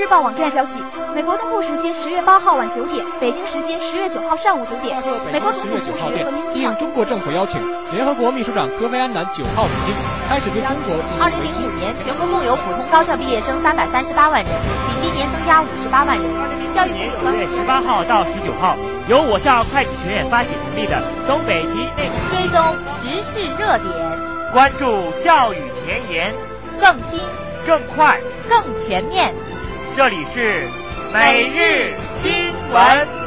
日报网站消息，美国东部时间十月八号晚九点，北京时间十月九号上午九点，美国十月九号电，应中国政府邀请，联合国秘书长科菲安南九号北京，开始对中国进行。二零零五年，全国共有普通高校毕业生三百三十八万人，比今年增加五十八万人。教育部九月十八号到十九号，由我校会计学院发起成立的东北及内追踪时事热点，关注教育前沿，更新。更快、更全面。这里是每日新闻。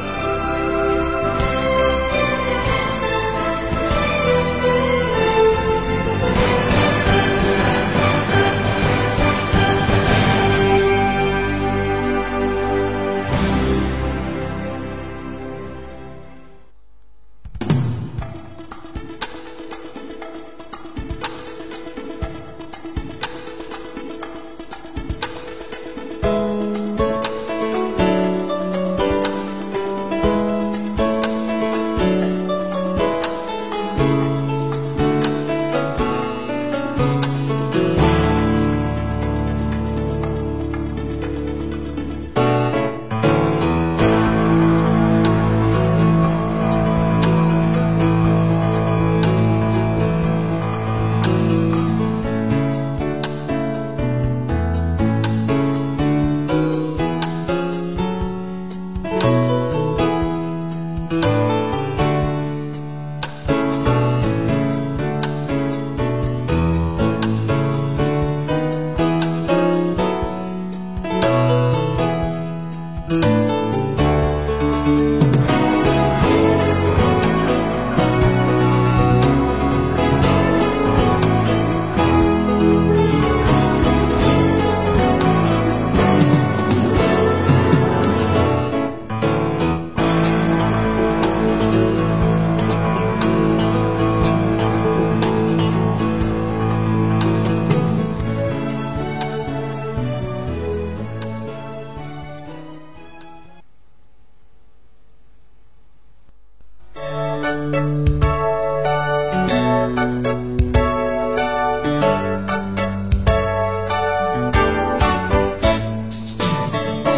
亲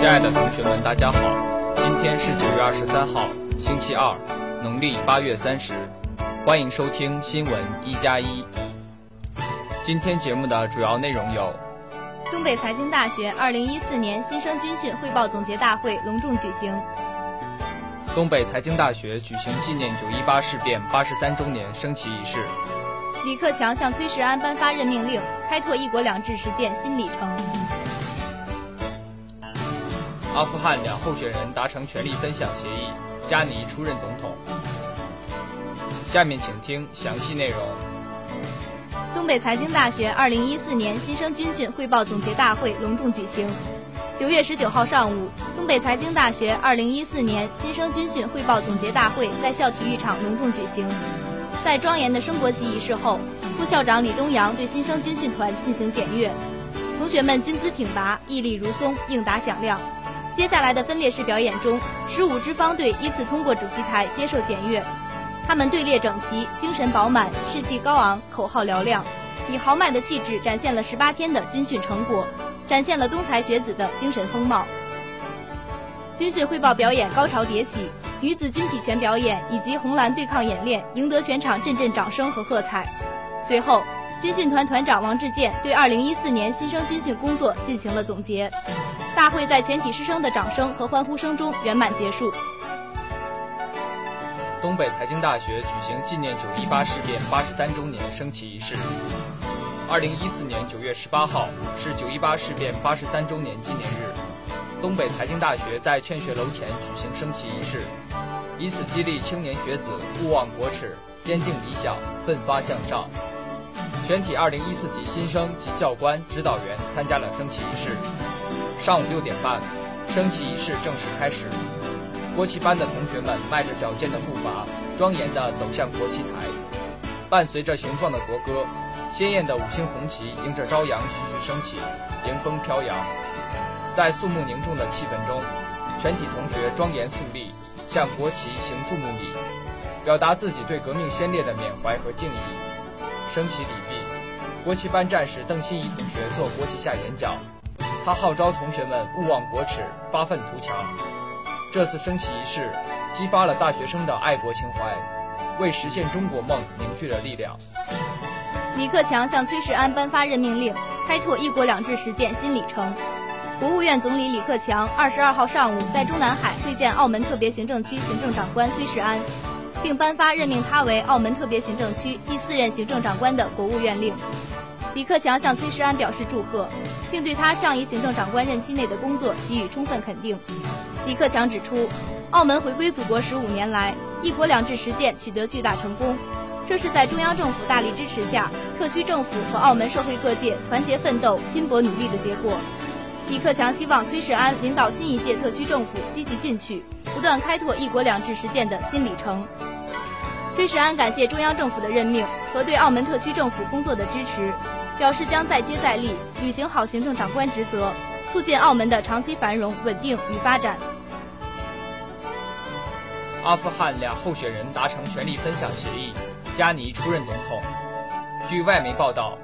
爱的同学们大家好，今天是九月二十三号，星期二，农历八月三十，欢迎收听新闻一加一。今天节目的主要内容有：东北财经大学二零一四年新生军训汇报总结大会隆重举行；东北财经大学举行纪念九一八事变八十三周年升旗仪式；李克强向崔世安颁发任命令，开拓一国两制实践新里程。阿富汗两候选人达成权力分享协议，加尼出任总统。下面请听详细内容。东北财经大学二零一四年新生军训汇报总结大会隆重举行。九月十九号上午，东北财经大学二零一四年新生军训汇报总结大会在校体育场隆重举行。在庄严的升国旗仪式后，副校长李东阳对新生军训团进行检阅，同学们军姿挺拔，屹立如松，应答响亮。接下来的分列式表演中，十五支方队依次通过主席台接受检阅。他们队列整齐，精神饱满，士气高昂，口号嘹亮，以豪迈的气质展现了十八天的军训成果，展现了东财学子的精神风貌。军训汇报表演高潮迭起，女子军体拳表演以及红蓝对抗演练赢得全场阵阵掌声和喝彩。随后，军训团团长王志健对二零一四年新生军训工作进行了总结。大会在全体师生的掌声和欢呼声中圆满结束。东北财经大学举行纪念九一八事变八十三周年升旗仪式。二零一四年九月十八号是九一八事变八十三周年纪念日，东北财经大学在劝学楼前举行升旗仪式，以此激励青年学子勿忘国耻、坚定理想、奋发向上。全体二零一四级新生及教官、指导员参加了升旗仪式。上午六点半，升旗仪式正式开始。国旗班的同学们迈着矫健的步伐，庄严地走向国旗台。伴随着雄壮的国歌，鲜艳的五星红旗迎着朝阳徐徐升起，迎风飘扬。在肃穆凝重的气氛中，全体同学庄严肃立，向国旗行注目礼，表达自己对革命先烈的缅怀和敬意。升旗礼毕，国旗班战士邓欣怡同学做国旗下演讲。他号召同学们勿忘国耻，发愤图强。这次升旗仪式激发了大学生的爱国情怀，为实现中国梦凝聚了力量。李克强向崔世安颁发任命令，开拓“一国两制”实践新里程。国务院总理李克强二十二号上午在中南海会见澳门特别行政区行政长官崔世安，并颁发任命他为澳门特别行政区第四任行政长官的国务院令。李克强向崔世安表示祝贺，并对他上一行政长官任期内的工作给予充分肯定。李克强指出，澳门回归祖国十五年来，一国两制实践取得巨大成功，这是在中央政府大力支持下，特区政府和澳门社会各界团结奋斗、拼搏努力的结果。李克强希望崔世安领导新一届特区政府积极进取，不断开拓一国两制实践的新里程。崔世安感谢中央政府的任命和对澳门特区政府工作的支持。表示将再接再厉，履行好行政长官职责，促进澳门的长期繁荣、稳定与发展。阿富汗两候选人达成权力分享协议，加尼出任总统。据外媒报道，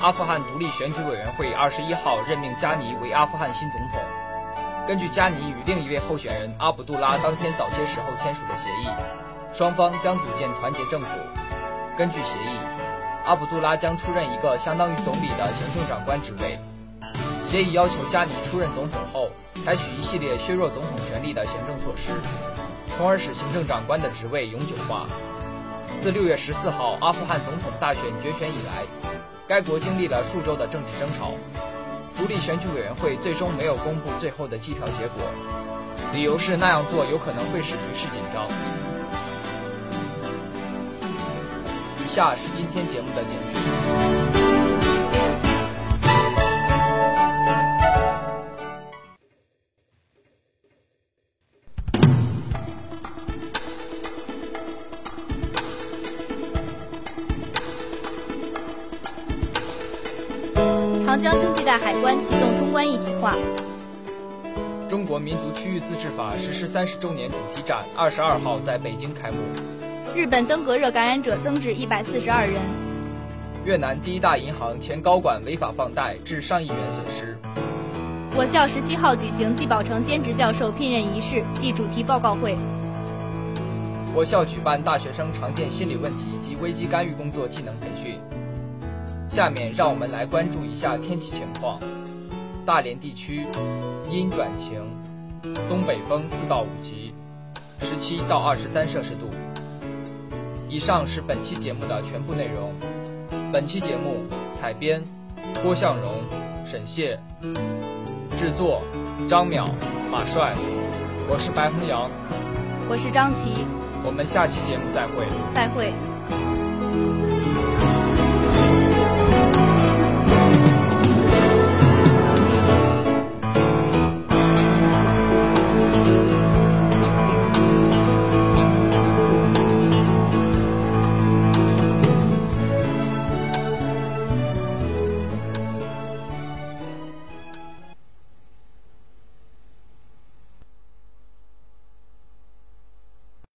阿富汗独立选举委员会二十一号任命加尼为阿富汗新总统。根据加尼与另一位候选人阿卜杜拉当天早些时候签署的协议，双方将组建团结政府。根据协议。阿卜杜拉将出任一个相当于总理的行政长官职位。协议要求加尼出任总统后，采取一系列削弱总统权力的行政措施，从而使行政长官的职位永久化。自六月十四号阿富汗总统大选决选以来，该国经历了数周的政治争吵。独立选举委员会最终没有公布最后的计票结果，理由是那样做有可能会使局势紧张。以下是今天节目的简讯。海关启动通关一体化。中国民族区域自治法实施三十周年主题展二十二号在北京开幕。日本登革热感染者增至一百四十二人。越南第一大银行前高管违法放贷致上亿元损失。我校十七号举行季宝成兼职教授聘任仪式暨主题报告会。我校举办大学生常见心理问题及危机干预工作技能培训。下面让我们来关注一下天气情况。大连地区阴转晴，东北风四到五级，十七到二十三摄氏度。以上是本期节目的全部内容。本期节目采编郭向荣、沈谢，制作张淼、马帅。我是白宏阳，我是张琪。我们下期节目再会。再会。